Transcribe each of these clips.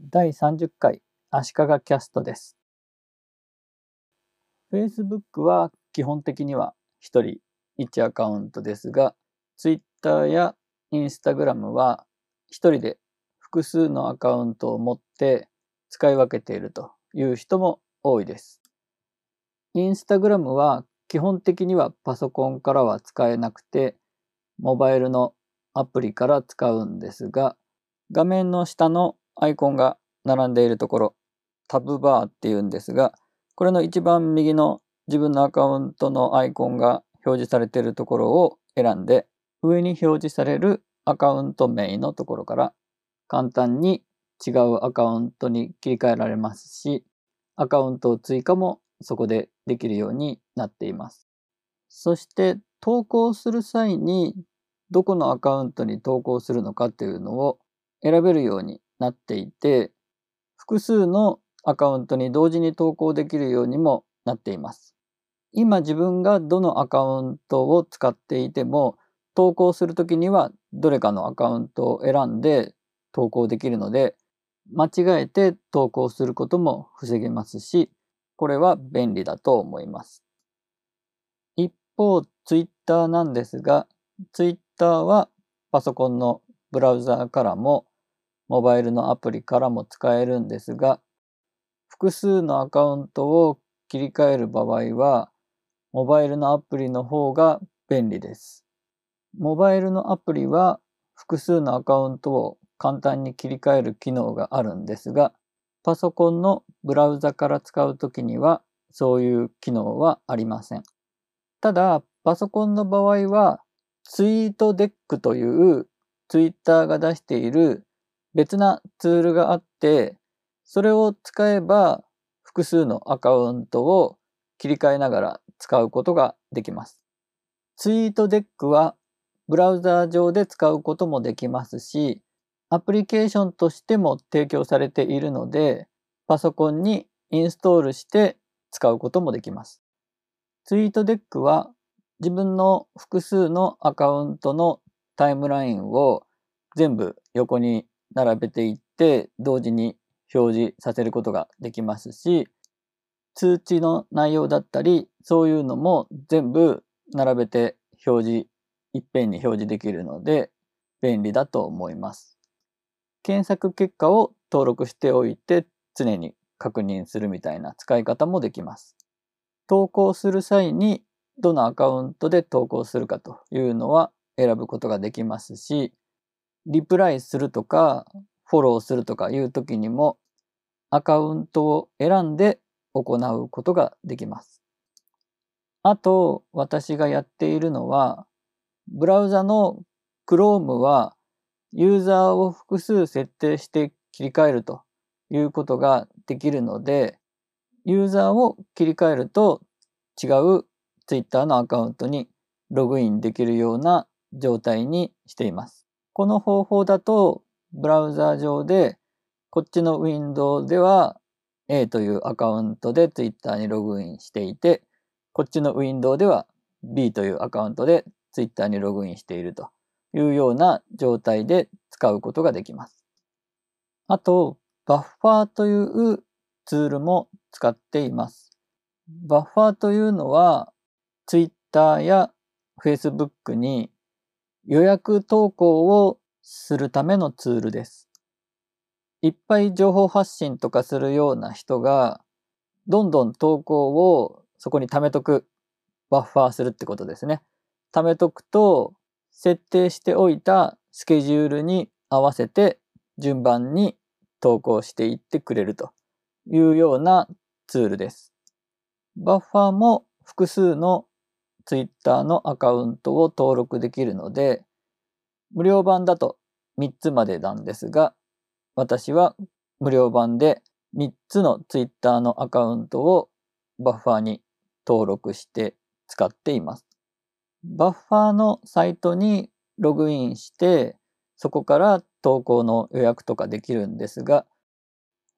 第30回足利キャストです。Facebook は基本的には1人1アカウントですが、Twitter や Instagram は1人で複数のアカウントを持って使い分けているという人も多いです。Instagram は基本的にはパソコンからは使えなくて、モバイルのアプリから使うんですが、画面の下のアイコンが並んでいるところ、タブバーっていうんですが、これの一番右の自分のアカウントのアイコンが表示されているところを選んで、上に表示されるアカウント名のところから簡単に違うアカウントに切り替えられますし、アカウントを追加もそこでできるようになっています。そして投稿する際にどこのアカウントに投稿するのかっていうのを選べるようになっていて、複数のアカウントに同時に投稿できるようにもなっています。今自分がどのアカウントを使っていても、投稿するときにはどれかのアカウントを選んで投稿できるので、間違えて投稿することも防げますし、これは便利だと思います。一方、Twitter なんですが、Twitter はパソコンのブラウザーからもモバイルのアプリからも使えるんですが、複数のアカウントを切り替える場合は、モバイルのアプリの方が便利です。モバイルのアプリは複数のアカウントを簡単に切り替える機能があるんですが、パソコンのブラウザから使うときにはそういう機能はありません。ただ、パソコンの場合はツイートデックというツイッターが出している別なツールがあって、それを使えば複数のアカウントを切り替えながら使うことができます。ツイートデックはブラウザー上で使うこともできますし、アプリケーションとしても提供されているので、パソコンにインストールして使うこともできます。ツイートデックは自分の複数のアカウントのタイムラインを全部横に並べていって同時に表示させることができますし通知の内容だったりそういうのも全部並べて表示いっぺんに表示できるので便利だと思います。検索結果を登録しておいて常に確認するみたいな使い方もできます。投稿する際にどのアカウントで投稿するかというのは選ぶことができますしリプライするとか、フォローするとかいう時にも、アカウントを選んで行うことができます。あと、私がやっているのは、ブラウザの Chrome は、ユーザーを複数設定して切り替えるということができるので、ユーザーを切り替えると違う Twitter のアカウントにログインできるような状態にしています。この方法だと、ブラウザ上で、こっちのウィンドウでは A というアカウントで Twitter にログインしていて、こっちのウィンドウでは B というアカウントで Twitter にログインしているというような状態で使うことができます。あと、バッファーというツールも使っています。バッファーというのは Twitter や Facebook に予約投稿をするためのツールです。いっぱい情報発信とかするような人が、どんどん投稿をそこに貯めとく、バッファーするってことですね。貯めとくと、設定しておいたスケジュールに合わせて順番に投稿していってくれるというようなツールです。バッファーも複数の Twitter のアカウントを登録できるので、無料版だと3つまでなんですが、私は無料版で3つの Twitter のアカウントをバッファーに登録して使っています。バッファーのサイトにログインして、そこから投稿の予約とかできるんですが、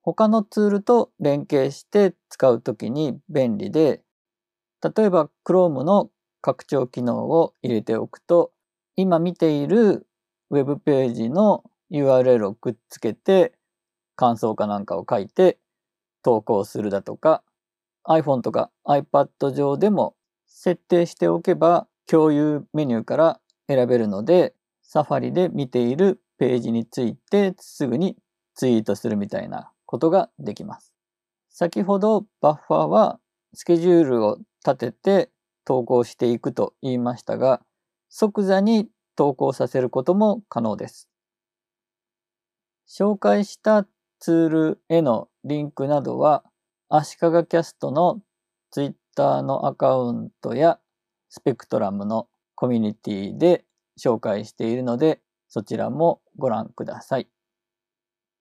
他のツールと連携して使うときに便利で、例えば Chrome の拡張機能を入れておくと、今見ているウェブページの URL をくっつけて感想かなんかを書いて投稿するだとか、iPhone とか iPad 上でも設定しておけば共有メニューから選べるので、サファリで見ているページについてすぐにツイートするみたいなことができます。先ほどバッファーはスケジュールを立てて投稿していくと言いましたが、即座に投稿させることも可能です。紹介したツールへのリンクなどは、足利キャストの Twitter のアカウントやスペクトラムのコミュニティで紹介しているので、そちらもご覧ください。